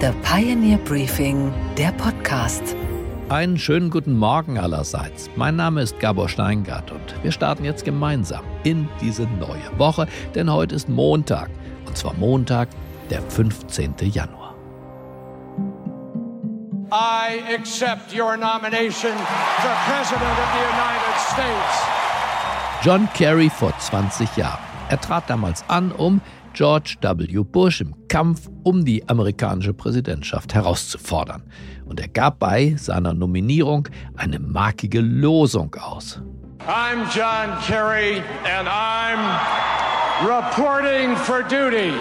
The Pioneer Briefing, der Podcast. Einen schönen guten Morgen allerseits. Mein Name ist Gabor Steingart und wir starten jetzt gemeinsam in diese neue Woche, denn heute ist Montag. Und zwar Montag, der 15. Januar. I accept your nomination for President of the United States. John Kerry vor 20 Jahren. Er trat damals an, um George W. Bush im Kampf um die amerikanische Präsidentschaft herauszufordern. Und er gab bei seiner Nominierung eine markige Losung aus. I'm John Kerry and I'm reporting for duty.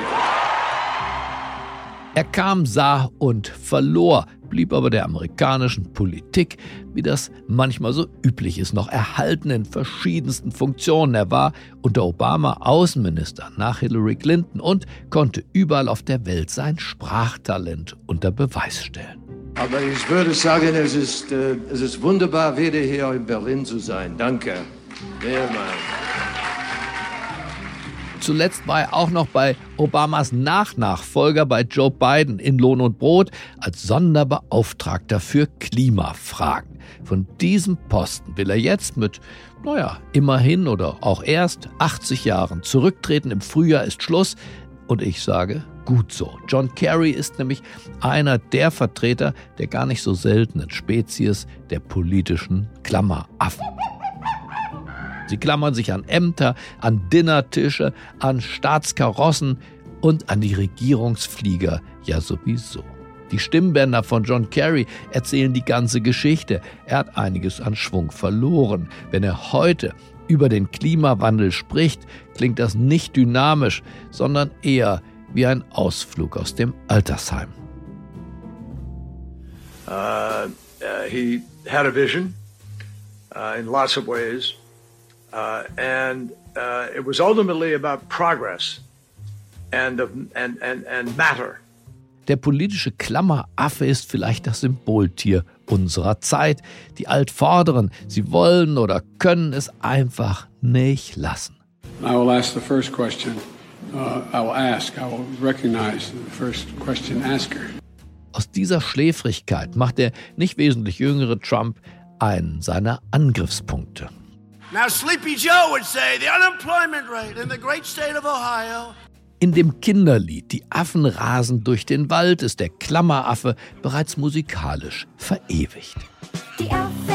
Er kam, sah und verlor, blieb aber der amerikanischen Politik, wie das manchmal so üblich ist, noch erhalten in verschiedensten Funktionen. Er war unter Obama Außenminister nach Hillary Clinton und konnte überall auf der Welt sein Sprachtalent unter Beweis stellen. Aber ich würde sagen, es ist, äh, es ist wunderbar, wieder hier in Berlin zu sein. Danke. Mehrmals. Zuletzt war er auch noch bei Obamas Nachnachfolger bei Joe Biden in Lohn und Brot als Sonderbeauftragter für Klimafragen. Von diesem Posten will er jetzt mit, naja, immerhin oder auch erst 80 Jahren zurücktreten. Im Frühjahr ist Schluss. Und ich sage, gut so. John Kerry ist nämlich einer der Vertreter der gar nicht so seltenen Spezies der politischen Klammeraffen. Sie klammern sich an Ämter, an Dinnertische, an Staatskarossen und an die Regierungsflieger ja sowieso. Die Stimmbänder von John Kerry erzählen die ganze Geschichte. Er hat einiges an Schwung verloren. Wenn er heute über den Klimawandel spricht, klingt das nicht dynamisch, sondern eher wie ein Ausflug aus dem Altersheim. Uh, uh, he had a vision uh, in lots of ways. Uh, and uh, it was ultimately about progress and, and, and, and matter. Der politische Klammeraffe ist vielleicht das Symboltier unserer Zeit. Die Altvorderen, sie wollen oder können es einfach nicht lassen. I will ask the first question. Uh, I will ask, I will recognize the first question asker. Aus dieser Schläfrigkeit macht der nicht wesentlich jüngere Trump einen seiner Angriffspunkte. Now, Sleepy Joe would say the unemployment rate in the great state of Ohio. In dem Kinderlied Die Affen rasen durch den Wald ist der Klammeraffe bereits musikalisch verewigt. Die Affen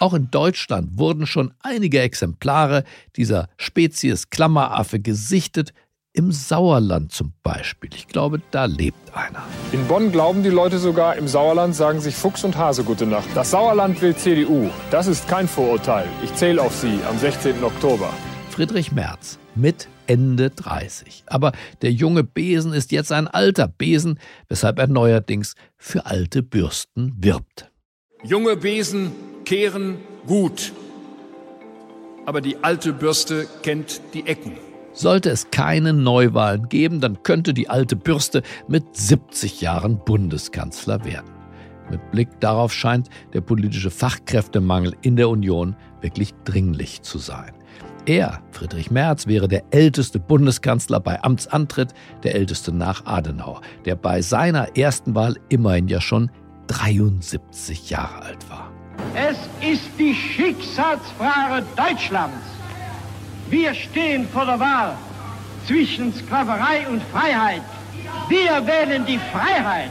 Auch in Deutschland wurden schon einige Exemplare dieser Spezies Klammeraffe gesichtet, im Sauerland zum Beispiel. Ich glaube, da lebt einer. In Bonn glauben die Leute sogar, im Sauerland sagen sich Fuchs und Hase gute Nacht. Das Sauerland will CDU. Das ist kein Vorurteil. Ich zähle auf Sie am 16. Oktober. Friedrich Merz mit Ende 30. Aber der junge Besen ist jetzt ein alter Besen, weshalb er neuerdings für alte Bürsten wirbt. Junge Besen kehren gut, aber die alte Bürste kennt die Ecken. Sollte es keine Neuwahlen geben, dann könnte die alte Bürste mit 70 Jahren Bundeskanzler werden. Mit Blick darauf scheint der politische Fachkräftemangel in der Union wirklich dringlich zu sein. Er, Friedrich Merz, wäre der älteste Bundeskanzler bei Amtsantritt, der älteste nach Adenauer, der bei seiner ersten Wahl immerhin ja schon 73 Jahre alt war. Es ist die Schicksalsfrage Deutschlands. Wir stehen vor der Wahl zwischen Sklaverei und Freiheit. Wir wählen die Freiheit.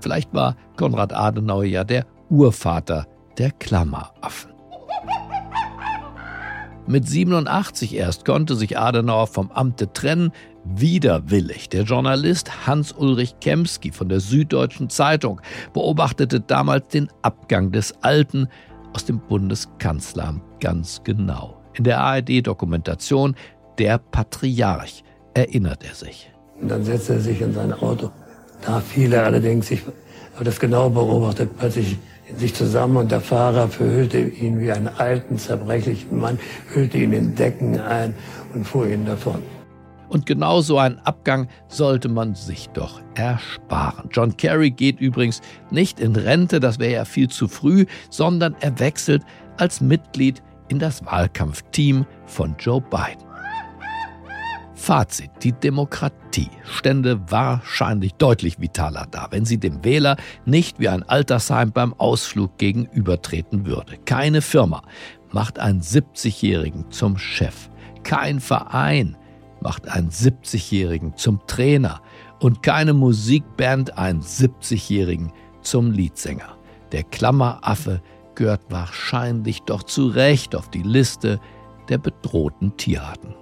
Vielleicht war Konrad Adenauer ja der Urvater der Klammeraffen. Mit 87 erst konnte sich Adenauer vom Amte trennen, widerwillig. Der Journalist Hans-Ulrich Kemski von der Süddeutschen Zeitung beobachtete damals den Abgang des Alten aus dem Bundeskanzleramt ganz genau. In der ARD-Dokumentation Der Patriarch erinnert er sich. Und dann setzte er sich in sein Auto. Da fiel er allerdings, ich habe das genau beobachtet, plötzlich sich zusammen und der Fahrer verhüllte ihn wie einen alten, zerbrechlichen Mann, hüllte ihn in Decken ein und fuhr ihn davon. Und genau so einen Abgang sollte man sich doch ersparen. John Kerry geht übrigens nicht in Rente, das wäre ja viel zu früh, sondern er wechselt als Mitglied in das Wahlkampfteam von Joe Biden. Fazit, die Demokratie stände wahrscheinlich deutlich vitaler da, wenn sie dem Wähler nicht wie ein Altersheim beim Ausflug gegenübertreten würde. Keine Firma macht einen 70-Jährigen zum Chef. Kein Verein macht einen 70-Jährigen zum Trainer. Und keine Musikband einen 70-Jährigen zum Leadsänger. Der Klammeraffe gehört wahrscheinlich doch zu Recht auf die Liste der bedrohten Tierarten.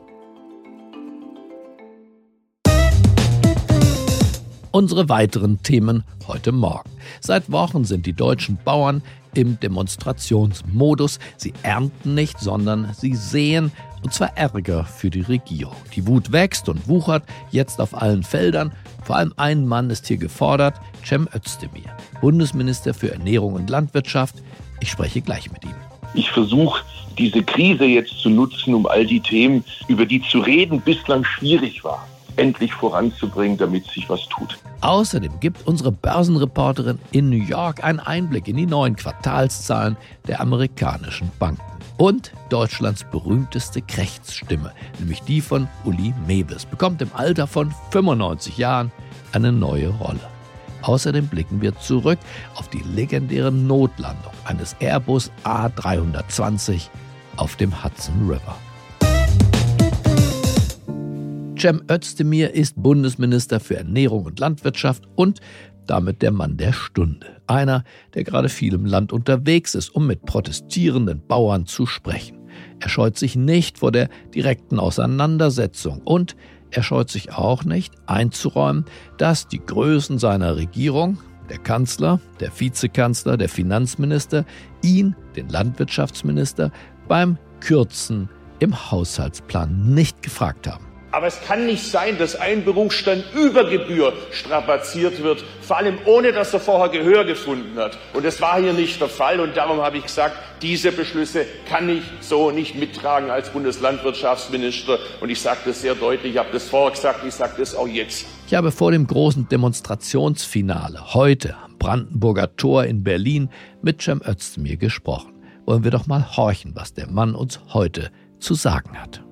Unsere weiteren Themen heute Morgen. Seit Wochen sind die deutschen Bauern im Demonstrationsmodus. Sie ernten nicht, sondern sie sehen, und zwar Ärger für die Regierung. Die Wut wächst und wuchert jetzt auf allen Feldern. Vor allem ein Mann ist hier gefordert, Cem Özdemir, Bundesminister für Ernährung und Landwirtschaft. Ich spreche gleich mit ihm. Ich versuche diese Krise jetzt zu nutzen, um all die Themen, über die zu reden bislang schwierig war, endlich voranzubringen, damit sich was tut. Außerdem gibt unsere Börsenreporterin in New York einen Einblick in die neuen Quartalszahlen der amerikanischen Banken. Und Deutschlands berühmteste Krechtsstimme, nämlich die von Uli Mewes, bekommt im Alter von 95 Jahren eine neue Rolle. Außerdem blicken wir zurück auf die legendäre Notlandung eines Airbus A320 auf dem Hudson River. Cem Özdemir ist Bundesminister für Ernährung und Landwirtschaft und damit der Mann der Stunde. Einer, der gerade viel im Land unterwegs ist, um mit protestierenden Bauern zu sprechen. Er scheut sich nicht vor der direkten Auseinandersetzung und er scheut sich auch nicht einzuräumen, dass die Größen seiner Regierung, der Kanzler, der Vizekanzler, der Finanzminister, ihn, den Landwirtschaftsminister, beim Kürzen im Haushaltsplan nicht gefragt haben. Aber es kann nicht sein, dass ein Berufsstand über Gebühr strapaziert wird, vor allem ohne dass er vorher Gehör gefunden hat. Und das war hier nicht der Fall. Und darum habe ich gesagt, diese Beschlüsse kann ich so nicht mittragen als Bundeslandwirtschaftsminister. Und ich sage das sehr deutlich. Ich habe das vorher gesagt, ich sage das auch jetzt. Ich habe vor dem großen Demonstrationsfinale heute am Brandenburger Tor in Berlin mit Cem Özdemir gesprochen. Wollen wir doch mal horchen, was der Mann uns heute zu sagen hat.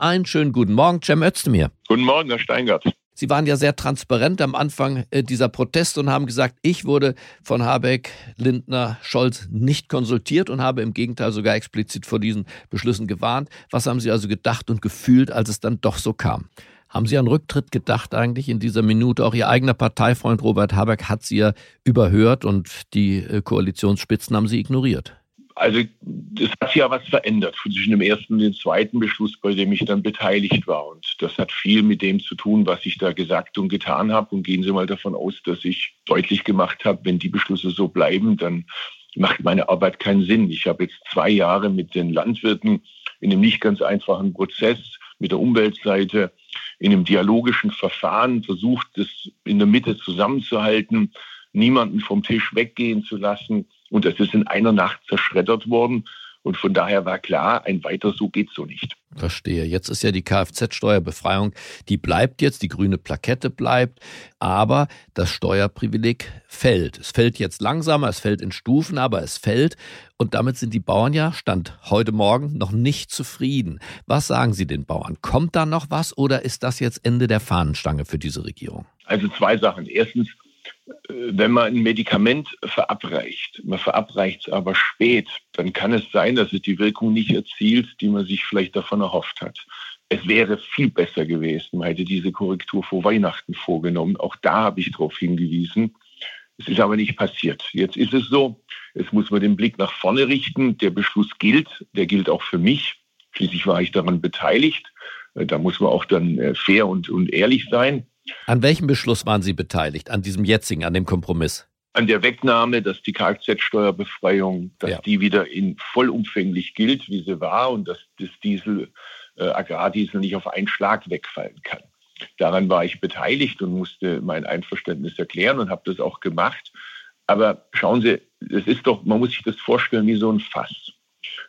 Einen schönen guten Morgen, Cem Özdemir. Guten Morgen, Herr Steingart. Sie waren ja sehr transparent am Anfang äh, dieser Proteste und haben gesagt, ich wurde von Habeck, Lindner, Scholz nicht konsultiert und habe im Gegenteil sogar explizit vor diesen Beschlüssen gewarnt. Was haben Sie also gedacht und gefühlt, als es dann doch so kam? Haben Sie an Rücktritt gedacht eigentlich in dieser Minute? Auch Ihr eigener Parteifreund Robert Habeck hat Sie ja überhört und die äh, Koalitionsspitzen haben Sie ignoriert. Also es hat sich ja was verändert zwischen dem ersten und dem zweiten Beschluss, bei dem ich dann beteiligt war. Und das hat viel mit dem zu tun, was ich da gesagt und getan habe. Und gehen Sie mal davon aus, dass ich deutlich gemacht habe, wenn die Beschlüsse so bleiben, dann macht meine Arbeit keinen Sinn. Ich habe jetzt zwei Jahre mit den Landwirten in einem nicht ganz einfachen Prozess mit der Umweltseite in einem dialogischen Verfahren versucht, das in der Mitte zusammenzuhalten, niemanden vom Tisch weggehen zu lassen und das ist in einer Nacht zerschreddert worden. Und von daher war klar, ein weiter so geht so nicht. Verstehe. Jetzt ist ja die Kfz-Steuerbefreiung, die bleibt jetzt, die grüne Plakette bleibt, aber das Steuerprivileg fällt. Es fällt jetzt langsamer, es fällt in Stufen, aber es fällt. Und damit sind die Bauern ja, Stand heute Morgen, noch nicht zufrieden. Was sagen Sie den Bauern? Kommt da noch was oder ist das jetzt Ende der Fahnenstange für diese Regierung? Also zwei Sachen. Erstens, wenn man ein Medikament verabreicht, man verabreicht es aber spät, dann kann es sein, dass es die Wirkung nicht erzielt, die man sich vielleicht davon erhofft hat. Es wäre viel besser gewesen, man hätte diese Korrektur vor Weihnachten vorgenommen. Auch da habe ich darauf hingewiesen. Es ist aber nicht passiert. Jetzt ist es so, jetzt muss man den Blick nach vorne richten. Der Beschluss gilt, der gilt auch für mich. Schließlich war ich daran beteiligt. Da muss man auch dann äh, fair und, und ehrlich sein. An welchem Beschluss waren Sie beteiligt? An diesem jetzigen, an dem Kompromiss? An der Wegnahme, dass die Kfz-Steuerbefreiung, dass ja. die wieder in vollumfänglich gilt, wie sie war, und dass das Diesel, äh, Agrardiesel nicht auf einen Schlag wegfallen kann. Daran war ich beteiligt und musste mein Einverständnis erklären und habe das auch gemacht. Aber schauen Sie, es ist doch, man muss sich das vorstellen wie so ein Fass.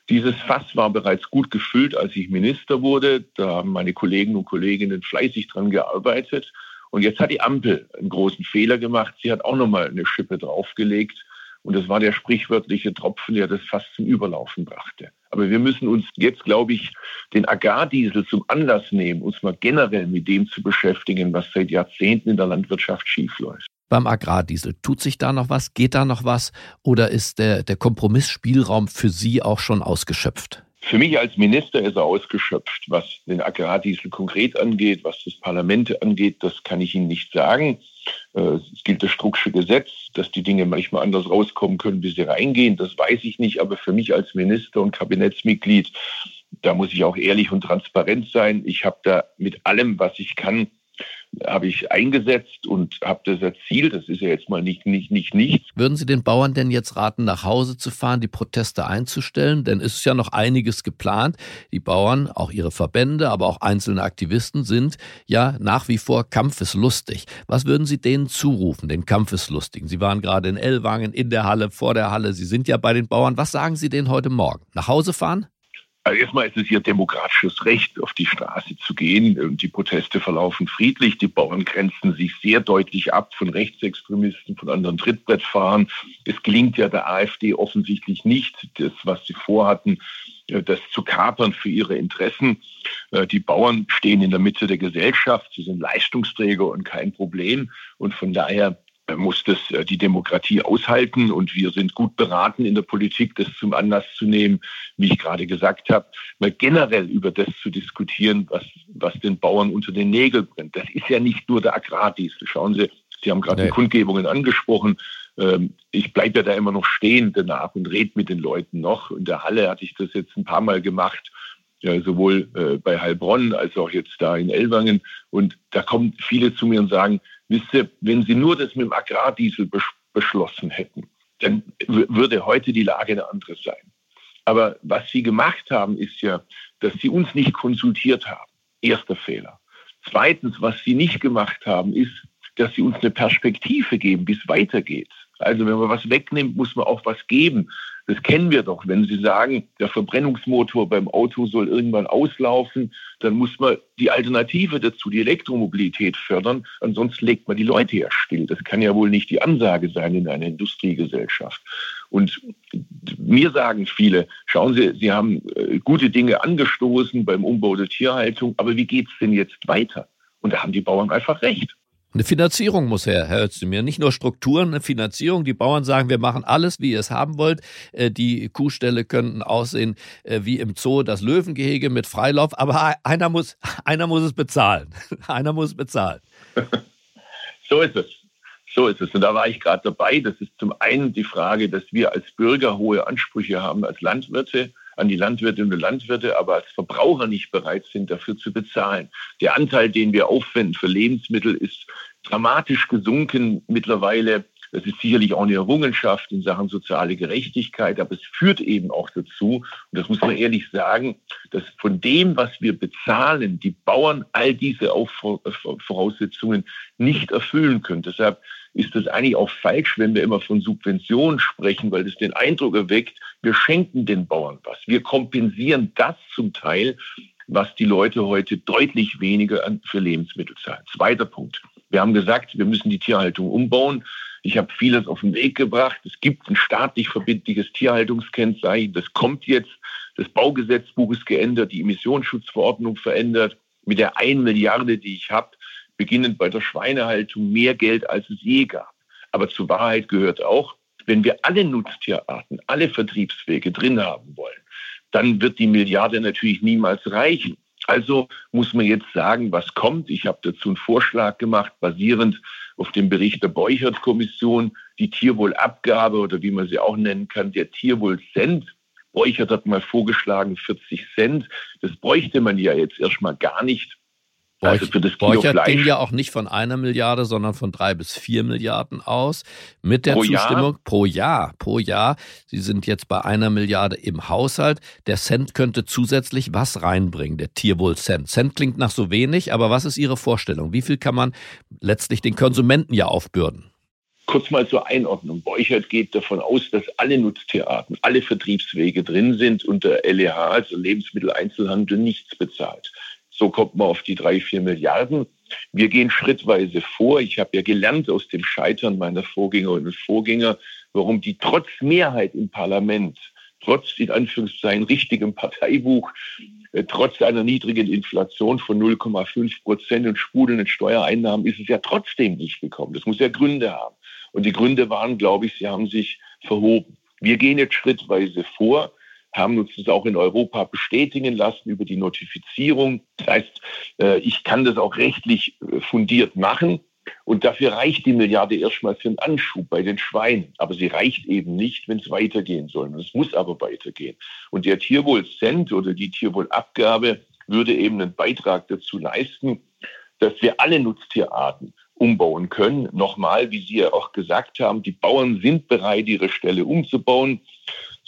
Dieses Fass war bereits gut gefüllt, als ich Minister wurde. Da haben meine Kollegen und Kolleginnen fleißig dran gearbeitet. Und jetzt hat die Ampel einen großen Fehler gemacht. Sie hat auch nochmal eine Schippe draufgelegt. Und das war der sprichwörtliche Tropfen, der das fast zum Überlaufen brachte. Aber wir müssen uns jetzt, glaube ich, den Agrardiesel zum Anlass nehmen, uns mal generell mit dem zu beschäftigen, was seit Jahrzehnten in der Landwirtschaft schiefläuft. Beim Agrardiesel, tut sich da noch was? Geht da noch was? Oder ist der, der Kompromissspielraum für Sie auch schon ausgeschöpft? Für mich als Minister ist er ausgeschöpft. Was den Agrardiesel konkret angeht, was das Parlament angeht, das kann ich Ihnen nicht sagen. Äh, es gilt das Strucksche Gesetz, dass die Dinge manchmal anders rauskommen können, wie sie reingehen. Das weiß ich nicht. Aber für mich als Minister und Kabinettsmitglied, da muss ich auch ehrlich und transparent sein. Ich habe da mit allem, was ich kann, habe ich eingesetzt und habe das erzielt. Das ist ja jetzt mal nicht, nicht, nicht, nichts. Würden Sie den Bauern denn jetzt raten, nach Hause zu fahren, die Proteste einzustellen? Denn es ist ja noch einiges geplant. Die Bauern, auch ihre Verbände, aber auch einzelne Aktivisten sind ja nach wie vor kampfeslustig. Was würden Sie denen zurufen, den Kampfeslustigen? Sie waren gerade in Ellwangen, in der Halle, vor der Halle. Sie sind ja bei den Bauern. Was sagen Sie denen heute Morgen? Nach Hause fahren? Also erstmal ist es ihr demokratisches Recht, auf die Straße zu gehen. Die Proteste verlaufen friedlich. Die Bauern grenzen sich sehr deutlich ab von Rechtsextremisten, von anderen Trittbrettfahrern. Es gelingt ja der AfD offensichtlich nicht, das, was sie vorhatten, äh, das zu kapern für ihre Interessen. Äh, die Bauern stehen in der Mitte der Gesellschaft. Sie sind Leistungsträger und kein Problem. Und von daher muss das äh, die Demokratie aushalten und wir sind gut beraten in der Politik, das zum Anlass zu nehmen, wie ich gerade gesagt habe, mal generell über das zu diskutieren, was, was den Bauern unter den Nägeln brennt. Das ist ja nicht nur der Agrardiesel. Schauen Sie, Sie haben gerade nee. die Kundgebungen angesprochen. Ähm, ich bleibe ja da immer noch stehen danach und rede mit den Leuten noch. In der Halle hatte ich das jetzt ein paar Mal gemacht ja, sowohl äh, bei Heilbronn als auch jetzt da in Ellwangen. Und da kommen viele zu mir und sagen, wisst ihr, wenn Sie nur das mit dem Agrardiesel bes beschlossen hätten, dann würde heute die Lage eine andere sein. Aber was Sie gemacht haben, ist ja, dass Sie uns nicht konsultiert haben. Erster Fehler. Zweitens, was Sie nicht gemacht haben, ist, dass Sie uns eine Perspektive geben, wie es weitergeht. Also wenn man was wegnimmt, muss man auch was geben. Das kennen wir doch. Wenn Sie sagen, der Verbrennungsmotor beim Auto soll irgendwann auslaufen, dann muss man die Alternative dazu, die Elektromobilität fördern. Ansonsten legt man die Leute ja still. Das kann ja wohl nicht die Ansage sein in einer Industriegesellschaft. Und mir sagen viele, schauen Sie, Sie haben äh, gute Dinge angestoßen beim Umbau der Tierhaltung, aber wie geht es denn jetzt weiter? Und da haben die Bauern einfach recht. Eine Finanzierung muss her, Herr Özdemir. Nicht nur Strukturen, eine Finanzierung. Die Bauern sagen, wir machen alles, wie ihr es haben wollt. Äh, die Kuhställe könnten aussehen äh, wie im Zoo das Löwengehege mit Freilauf. Aber einer muss, einer muss es bezahlen. Einer muss es bezahlen. So ist es. So ist es. Und da war ich gerade dabei. Das ist zum einen die Frage, dass wir als Bürger hohe Ansprüche haben als Landwirte an die Landwirtinnen und Landwirte, aber als Verbraucher nicht bereit sind, dafür zu bezahlen. Der Anteil, den wir aufwenden für Lebensmittel, ist dramatisch gesunken mittlerweile. Das ist sicherlich auch eine Errungenschaft in Sachen soziale Gerechtigkeit, aber es führt eben auch dazu, und das muss man ehrlich sagen, dass von dem, was wir bezahlen, die Bauern all diese Voraussetzungen nicht erfüllen können. Deshalb ist es eigentlich auch falsch, wenn wir immer von Subventionen sprechen, weil das den Eindruck erweckt, wir schenken den Bauern was. Wir kompensieren das zum Teil, was die Leute heute deutlich weniger für Lebensmittel zahlen. Zweiter Punkt. Wir haben gesagt, wir müssen die Tierhaltung umbauen. Ich habe vieles auf den Weg gebracht. Es gibt ein staatlich verbindliches Tierhaltungskennzeichen. Das kommt jetzt. Das Baugesetzbuch ist geändert, die Emissionsschutzverordnung verändert. Mit der 1 Milliarde, die ich habe, beginnend bei der Schweinehaltung, mehr Geld, als es je gab. Aber zur Wahrheit gehört auch, wenn wir alle Nutztierarten, alle Vertriebswege drin haben wollen, dann wird die Milliarde natürlich niemals reichen. Also muss man jetzt sagen, was kommt. Ich habe dazu einen Vorschlag gemacht, basierend auf dem Bericht der Beuchert-Kommission, die Tierwohlabgabe oder wie man sie auch nennen kann, der Tierwohlcent. Beuchert hat mal vorgeschlagen 40 Cent. Das bräuchte man ja jetzt erstmal gar nicht, Also das Kilo Borchert ging ja auch nicht von einer Milliarde, sondern von drei bis vier Milliarden aus. Mit der Pro Jahr? Zustimmung pro Jahr, pro Jahr. Sie sind jetzt bei einer Milliarde im Haushalt. Der Cent könnte zusätzlich was reinbringen, der Tierwohl-Cent. Cent klingt nach so wenig, aber was ist Ihre Vorstellung? Wie viel kann man letztlich den Konsumenten ja aufbürden? kurz mal zur Einordnung. Borchert geht davon aus, dass alle Nutztierarten, alle Vertriebswege drin sind und der LEH, also Lebensmitteleinzelhandel, nichts bezahlt. So kommt man auf die drei, vier Milliarden. Wir gehen schrittweise vor. Ich habe ja gelernt aus dem Scheitern meiner Vorgängerinnen und Vorgänger, warum die trotz Mehrheit im Parlament, trotz in Anführungszeichen richtigem Parteibuch, äh, trotz einer niedrigen Inflation von 0,5 Prozent und sprudelnden Steuereinnahmen ist es ja trotzdem nicht gekommen. Das muss ja Gründe haben. Und die Gründe waren, glaube ich, sie haben sich verhoben. Wir gehen jetzt schrittweise vor, haben uns das auch in Europa bestätigen lassen über die Notifizierung. Das heißt, äh, ich kann das auch rechtlich äh, fundiert machen. Und dafür reicht die Milliarde erstmal für einen Anschub bei den Schweinen. Aber sie reicht eben nicht, wenn es weitergehen soll. Es muss aber weitergehen. Und der Tierwohl-Cent oder die Tierwohlabgabe würde eben einen Beitrag dazu leisten, dass wir alle Nutztierarten umbauen können. Nochmal, wie Sie ja auch gesagt haben, die Bauern sind bereit, ihre Ställe umzubauen,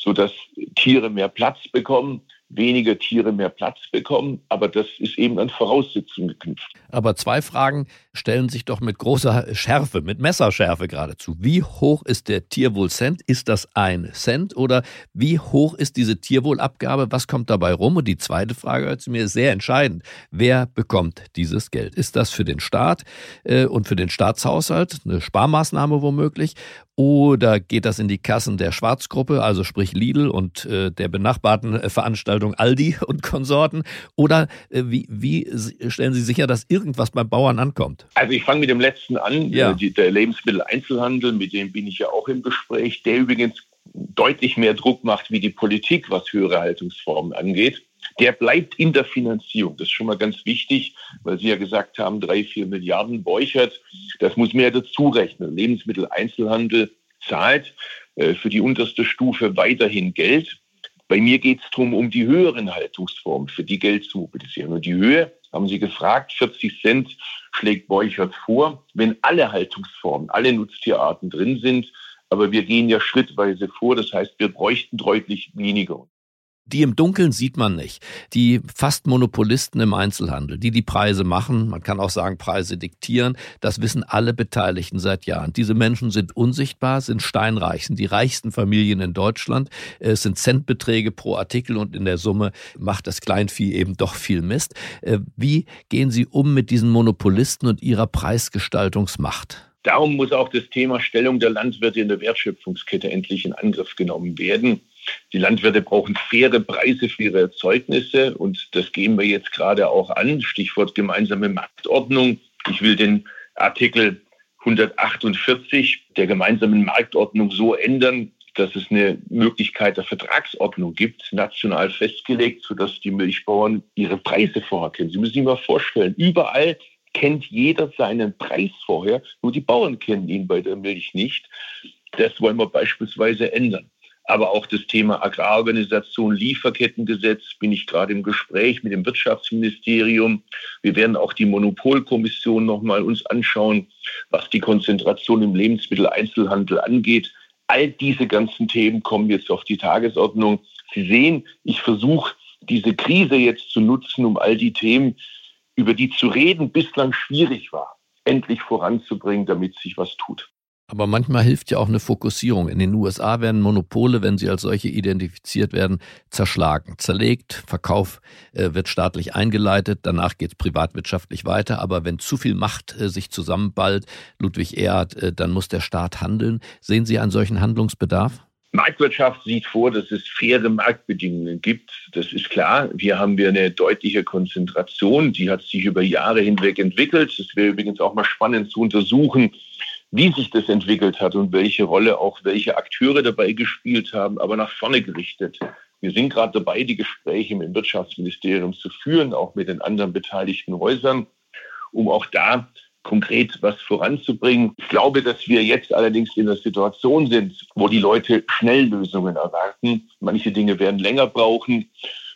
sodass Tiere mehr Platz bekommen, weniger Tiere mehr Platz bekommen. Aber das ist eben an Voraussetzungen geknüpft. Aber zwei Fragen stellen sich doch mit großer Schärfe, mit Messerschärfe geradezu. Wie hoch ist der Tierwohl-Cent? Ist das ein Cent oder wie hoch ist diese Tierwohlabgabe? Was kommt dabei rum? Und die zweite Frage hört mir sehr entscheidend. Wer bekommt dieses Geld? Ist das für den Staat äh, und für den Staatshaushalt eine Sparmaßnahme womöglich? Oder geht das in die Kassen der Schwarzgruppe, also sprich Lidl und äh, der benachbarten äh, Veranstaltung Aldi und Konsorten? Oder äh, wie, wie stellen Sie sicher, dass irgendwas beim Bauern ankommt? Also ich fange mit dem letzten an, Ja. äh, die, der Lebensmitteleinzelhandel, mit dem bin ich ja auch im Gespräch, der übrigens deutlich mehr Druck macht wie die Politik, was höhere Haltungsformen angeht. Der bleibt in der Finanzierung. Das ist schon mal ganz wichtig, weil Sie ja gesagt haben, drei, vier Milliarden Borchert. Das muss man ja dazu rechnen. Lebensmitteleinzelhandel zahlt äh, für die unterste Stufe weiterhin Geld. Bei mir geht es darum, um die höheren Haltungsformen, für die Geld zu mobilisieren. Und die Höhe, haben Sie gefragt, 40 Cent schlägt Borchert vor, wenn alle Haltungsformen, alle Nutztierarten drin sind. Aber wir gehen ja schrittweise vor. Das heißt, wir bräuchten deutlich weniger. Die im Dunkeln sieht man nicht. Die fast Monopolisten im Einzelhandel, die die Preise machen, man kann auch sagen Preise diktieren, das wissen alle Beteiligten seit Jahren. Diese Menschen sind unsichtbar, sind steinreich, sind die reichsten Familien in Deutschland. Es sind Centbeträge pro Artikel und in der Summe macht das Kleinvieh eben doch viel Mist. Äh, Wie gehen Sie um mit diesen Monopolisten und ihrer Preisgestaltungsmacht? Darum muss auch das Thema Stellung der Landwirte in der Wertschöpfungskette endlich in Angriff genommen werden. Die Landwirte brauchen faire Preise für ihre Erzeugnisse und das gehen wir jetzt gerade auch an. Stichwort gemeinsame Marktordnung. Ich will den Artikel 148 der gemeinsamen Marktordnung so ändern, dass es eine Möglichkeit der Vertragsordnung gibt, national festgelegt, sodass die Milchbauern ihre Preise vorher kennen. Sie müssen sich mal vorstellen, überall kennt jeder seinen Preis vorher, nur die Bauern kennen ihn bei der Milch nicht. Das wollen wir beispielsweise ändern. Aber auch das Thema Agrarorganisation, Lieferkettengesetz bin ich gerade im Gespräch mit dem Wirtschaftsministerium. Wir werden auch die Monopolkommission nochmal uns anschauen, was die Konzentration im Lebensmitteleinzelhandel angeht. All diese ganzen Themen kommen jetzt auf die Tagesordnung. Sie sehen, ich versuche diese Krise jetzt zu nutzen, um all die Themen, über die zu reden bislang schwierig war, endlich voranzubringen, damit sich was tut. Aber manchmal hilft ja auch eine Fokussierung. In den USA werden Monopole, wenn sie als solche identifiziert werden, zerschlagen, zerlegt. Verkauf äh, wird staatlich eingeleitet, danach geht es privatwirtschaftlich weiter. Aber wenn zu viel Macht äh, sich zusammenballt, Ludwig Erhard, äh, dann muss der Staat handeln. Sehen Sie einen solchen Handlungsbedarf? Marktwirtschaft sieht vor, dass es faire Marktbedingungen gibt. Das ist klar. Hier haben wir eine deutliche Konzentration. Die hat sich über Jahre hinweg entwickelt. Es wäre übrigens auch mal spannend zu untersuchen, wie sich das entwickelt hat und welche Rolle auch welche Akteure dabei gespielt haben, aber nach vorne gerichtet. Wir sind gerade dabei, die Gespräche mit dem Wirtschaftsministerium zu führen, auch mit den anderen beteiligten Häusern, um auch da konkret was voranzubringen. Ich glaube, dass wir jetzt allerdings in der Situation sind, wo die Leute Schnelllösungen erwarten. Manche Dinge werden länger brauchen.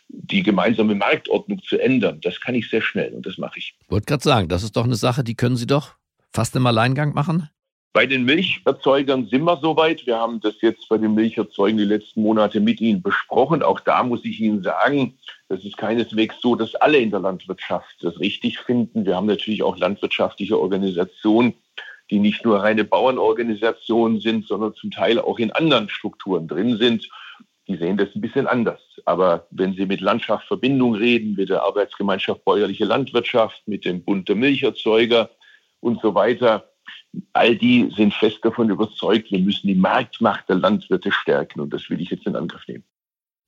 die gemeinsame Marktordnung zu ändern, das kann ich sehr schnell und das mache ich. Wollte gerade sagen, das ist doch eine Sache, die können Sie doch fast im Alleingang machen? Bei den Milcherzeugern sind wir soweit. Wir haben das jetzt bei den Milcherzeugern die letzten Monate mit Ihnen besprochen. Auch da muss ich Ihnen sagen, das ist keineswegs so, dass alle in der Landwirtschaft das richtig finden. Wir haben natürlich auch landwirtschaftliche Organisationen, die nicht nur reine Bauernorganisationen sind, sondern zum Teil auch in anderen Strukturen drin sind. Die sehen das ein bisschen anders. Aber wenn Sie mit Landschaftsverbindung reden, mit der Arbeitsgemeinschaft Bäuerliche Landwirtschaft, mit dem Bund der Milcherzeuger und so weiter, all die sind fest davon überzeugt, wir müssen die Marktmacht der Landwirte stärken. Und das will ich jetzt in Angriff nehmen.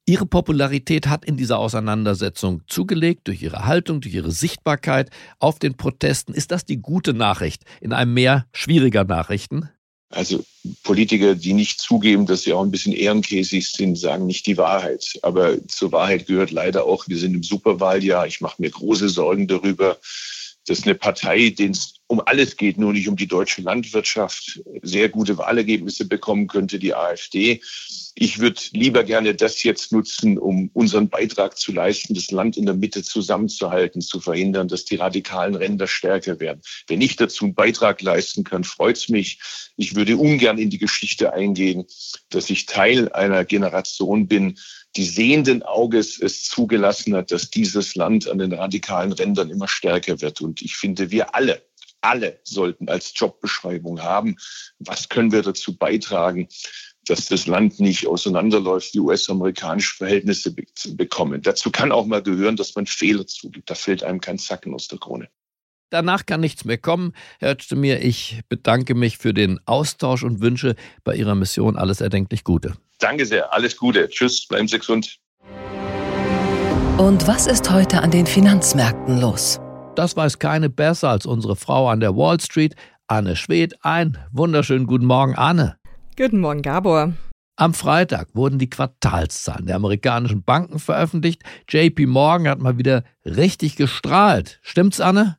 Ihre Popularität hat in dieser Auseinandersetzung zugelegt durch Ihre Haltung, durch Ihre Sichtbarkeit auf den Protesten. Ist das die gute Nachricht in einem Meer schwieriger Nachrichten? Also Politiker, die nicht zugeben, dass sie auch ein bisschen ehrenkäsig sind, sagen nicht die Wahrheit. Aber zur Wahrheit gehört leider auch, wir sind im Superwahljahr. Ich mache mir große Sorgen darüber, dass eine Partei, denen es um alles geht, nur nicht um die deutsche Landwirtschaft, sehr gute Wahlergebnisse bekommen könnte, die AfD. Ich würde lieber gerne das jetzt nutzen, um unseren Beitrag zu leisten, das Land in der Mitte zusammenzuhalten, zu verhindern, dass die radikalen Ränder stärker werden. Wenn ich dazu einen Beitrag leisten kann, freut es mich. Ich würde ungern in die Geschichte eingehen, dass ich Teil einer Generation bin, die sehenden Auges es zugelassen hat, dass dieses Land an den radikalen Rändern immer stärker wird. Und ich finde, wir alle, alle sollten als Jobbeschreibung haben, was können wir dazu beitragen, dass das Land nicht auseinanderläuft, die US-amerikanischen Verhältnisse be bekommen. Dazu kann auch mal gehören, dass man Fehler zugibt. Da fällt einem kein Zacken aus der Krone. Danach kann nichts mehr kommen. Herr Özdemir, ich bedanke mich für den Austausch und wünsche bei Ihrer Mission alles erdenklich Gute. Danke sehr. Alles Gute. Tschüss. Bleiben Sie gesund. Und was ist heute an den Finanzmärkten los? Das weiß keine besser als unsere Frau an der Wall Street, Anne Schwed. Ein wunderschönen guten Morgen, Anne. Guten Morgen, Gabor. Am Freitag wurden die Quartalszahlen der amerikanischen Banken veröffentlicht. JP Morgan hat mal wieder richtig gestrahlt. Stimmt's, Anne?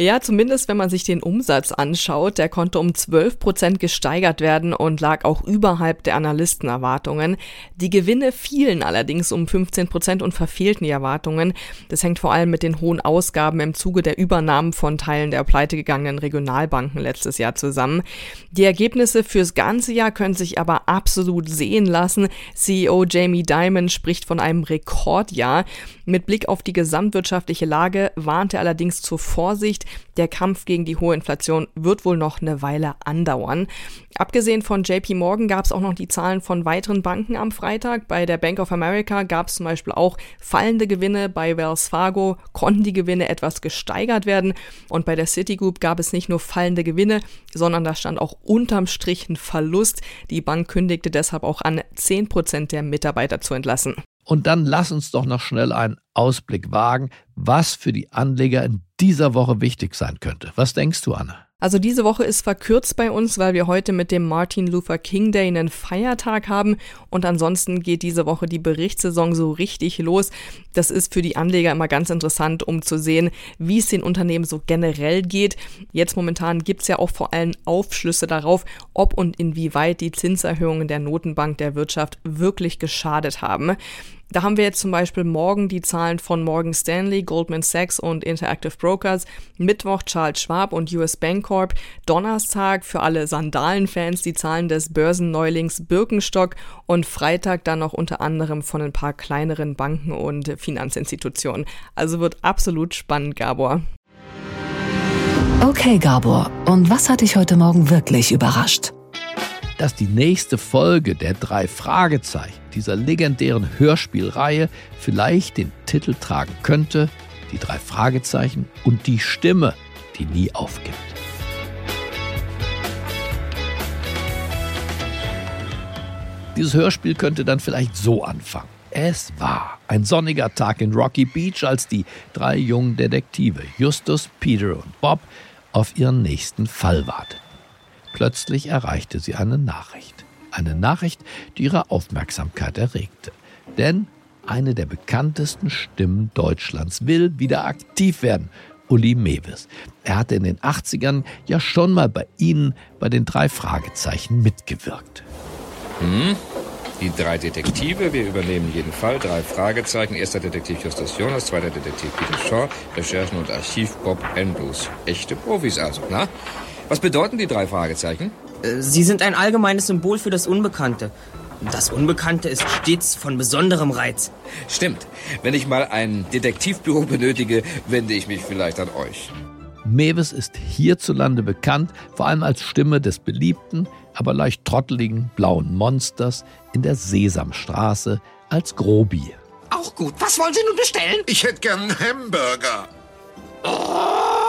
Ja, zumindest wenn man sich den Umsatz anschaut, der konnte um 12 Prozent gesteigert werden und lag auch überhalb der Analystenerwartungen. Die Gewinne fielen allerdings um 15 Prozent und verfehlten die Erwartungen. Das hängt vor allem mit den hohen Ausgaben im Zuge der Übernahmen von Teilen der pleitegegangenen Regionalbanken letztes Jahr zusammen. Die Ergebnisse fürs ganze Jahr können sich aber absolut sehen lassen. CEO Jamie Dimon spricht von einem Rekordjahr. Mit Blick auf die gesamtwirtschaftliche Lage warnt er allerdings zur Vorsicht. Der Kampf gegen die hohe Inflation wird wohl noch eine Weile andauern. Abgesehen von JP Morgan gab es auch noch die Zahlen von weiteren Banken am Freitag. Bei der Bank of America gab es zum Beispiel auch fallende Gewinne. Bei Wells Fargo konnten die Gewinne etwas gesteigert werden. Und bei der Citigroup gab es nicht nur fallende Gewinne, sondern da stand auch unterm Strich ein Verlust. Die Bank kündigte deshalb auch an, 10% der Mitarbeiter zu entlassen. Und dann lass uns doch noch schnell einen Ausblick wagen, was für die Anleger in dieser Woche wichtig sein könnte. Was denkst du, Anne? Also diese Woche ist verkürzt bei uns, weil wir heute mit dem Martin Luther King Day einen Feiertag haben und ansonsten geht diese Woche die Berichtssaison so richtig los. Das ist für die Anleger immer ganz interessant, um zu sehen, wie es den Unternehmen so generell geht. Jetzt momentan gibt es ja auch vor allem Aufschlüsse darauf, ob und inwieweit die Zinserhöhungen der Notenbank der Wirtschaft wirklich geschadet haben. Da haben wir jetzt zum Beispiel morgen die Zahlen von Morgan Stanley, Goldman Sachs und Interactive Brokers, Mittwoch Charles Schwab und US Bancorp, Donnerstag für alle Sandalen-Fans die Zahlen des Börsenneulings Birkenstock und Freitag dann noch unter anderem von ein paar kleineren Banken und Finanzinstitutionen. Also wird absolut spannend, Gabor. Okay, Gabor, und was hat dich heute Morgen wirklich überrascht? Dass die nächste Folge der drei Fragezeichen dieser legendären Hörspielreihe vielleicht den Titel tragen könnte, die drei Fragezeichen und die Stimme, die nie aufgibt. Dieses Hörspiel könnte dann vielleicht so anfangen. Es war ein sonniger Tag in Rocky Beach, als die drei jungen Detektive Justus, Peter und Bob auf ihren nächsten Fall warteten. Plötzlich erreichte sie eine Nachricht. Eine Nachricht, die ihre Aufmerksamkeit erregte. Denn eine der bekanntesten Stimmen Deutschlands will wieder aktiv werden. Uli Mewes. Er hatte in den 80ern ja schon mal bei Ihnen bei den drei Fragezeichen mitgewirkt. Hm? Die drei Detektive, wir übernehmen jeden Fall. Drei Fragezeichen. Erster Detektiv Justus Jonas, zweiter Detektiv Peter Shaw, Recherchen und Archiv Bob Andrews. Echte Profis also, na? Was bedeuten die drei Fragezeichen? Äh, Sie sind ein allgemeines Symbol für das Unbekannte. Das Unbekannte ist stets von besonderem Reiz. Stimmt. Wenn ich mal ein Detektivbüro benötige, wende ich mich vielleicht an euch. Mewes ist hierzulande bekannt, vor allem als Stimme des beliebten, aber leicht trotteligen blauen Monsters in der Sesamstraße als Grobi. Auch gut. Was wollen Sie nun bestellen? Ich hätte gern einen Hamburger. Oh,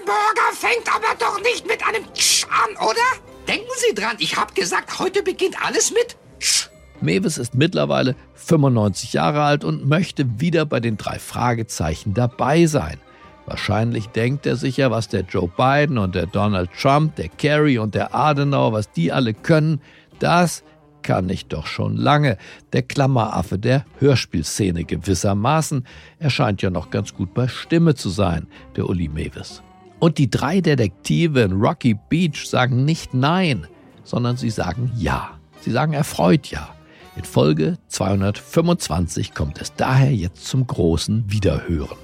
Hamburger fängt aber doch nicht mit einem Tsch an, oder? Denken Sie dran, ich habe gesagt, heute beginnt alles mit Tsch. Mewes ist mittlerweile 95 Jahre alt und möchte wieder bei den drei Fragezeichen dabei sein. Wahrscheinlich denkt er sich ja, was der Joe Biden und der Donald Trump, der Kerry und der Adenauer, was die alle können, das kann ich doch schon lange. Der Klammeraffe der Hörspielszene gewissermaßen. Er scheint ja noch ganz gut bei Stimme zu sein, der Uli Mewes. Und die drei Detektive in Rocky Beach sagen nicht Nein, sondern sie sagen Ja. Sie sagen erfreut Ja. In Folge 225 kommt es daher jetzt zum großen Wiederhören.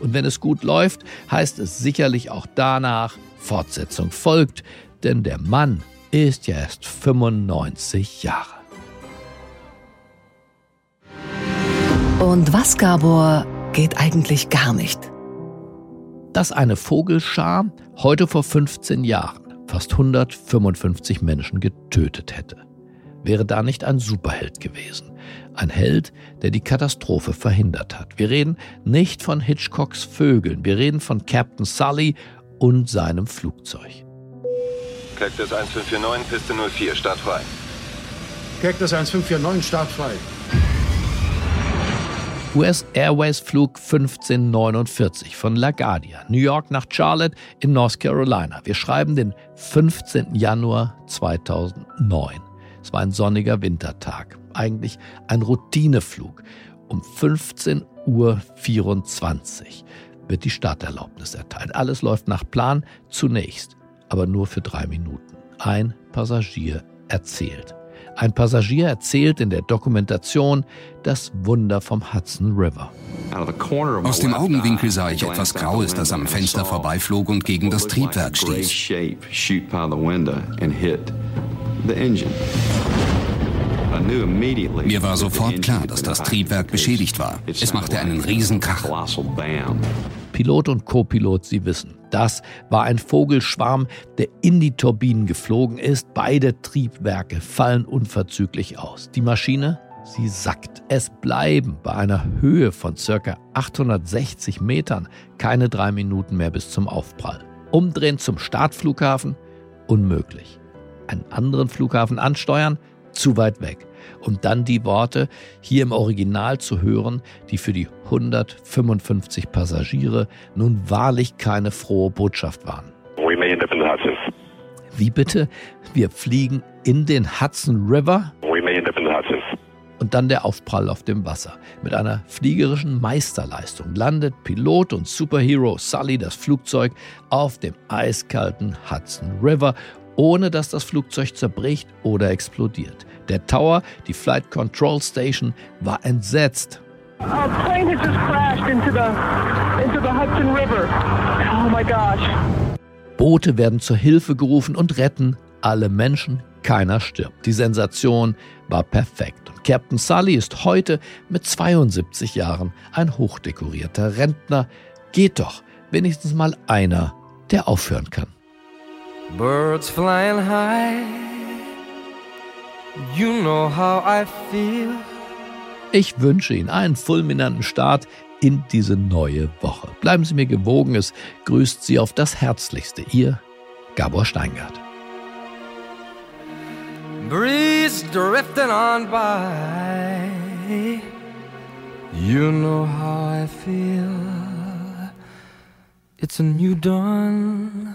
Und wenn es gut läuft, heißt es sicherlich auch danach, Fortsetzung folgt, denn der Mann ist ja erst 95 Jahre. Und was, Gabor, geht eigentlich gar nicht? Dass eine Vogelschar heute vor 15 Jahren fast 155 Menschen getötet hätte. Wäre da nicht ein Superheld gewesen? Ein Held, der die Katastrophe verhindert hat. Wir reden nicht von Hitchcocks Vögeln, wir reden von Captain Sully und seinem Flugzeug. Cactus 1549, Piste 04, startfrei. Cactus 1549, startfrei. US Airways Flug 1549 von LaGuardia, New York nach Charlotte in North Carolina. Wir schreiben den 15. Januar 2009. Es war ein sonniger Wintertag, eigentlich ein Routineflug. Um 15.24 Uhr wird die Starterlaubnis erteilt. Alles läuft nach Plan zunächst, aber nur für drei Minuten. Ein Passagier erzählt. Ein Passagier erzählt in der Dokumentation das Wunder vom Hudson River. Aus dem Augenwinkel sah ich etwas Graues, das am Fenster vorbeiflog und gegen das Triebwerk stieß. Mir war sofort klar, dass das Triebwerk beschädigt war. Es machte einen Riesenkrach. Pilot und Co-Pilot, Sie wissen, das war ein Vogelschwarm, der in die Turbinen geflogen ist. Beide Triebwerke fallen unverzüglich aus. Die Maschine, sie sackt. Es bleiben bei einer Höhe von ca. 860 Metern keine drei Minuten mehr bis zum Aufprall. Umdrehen zum Startflughafen? Unmöglich. Einen anderen Flughafen ansteuern? Zu weit weg. Und dann die Worte hier im Original zu hören, die für die 155 Passagiere nun wahrlich keine frohe Botschaft waren. We may end up in the Hudson. Wie bitte? Wir fliegen in den Hudson River? We may end up in the Hudson. Und dann der Aufprall auf dem Wasser. Mit einer fliegerischen Meisterleistung landet Pilot und Superhero Sully das Flugzeug auf dem eiskalten Hudson River, ohne dass das Flugzeug zerbricht oder explodiert. Der Tower, die Flight Control Station, war entsetzt. Our plane has just crashed into the into the Hudson River. Oh my gosh. Boote werden zur Hilfe gerufen und retten alle Menschen. Keiner stirbt. Die Sensation war perfekt. Und Captain Sully ist heute mit 72 Jahren ein hochdekorierter Rentner. Geht doch wenigstens mal einer, der aufhören kann. Birds flying high. You know how I feel. Ich wünsche Ihnen einen fulminanten Start in diese neue Woche. Bleiben Sie mir gewogen, es grüßt Sie auf das Herzlichste. Ihr Gabor Steingart. Breeze drifting on by. You know how I feel. It's a new dawn.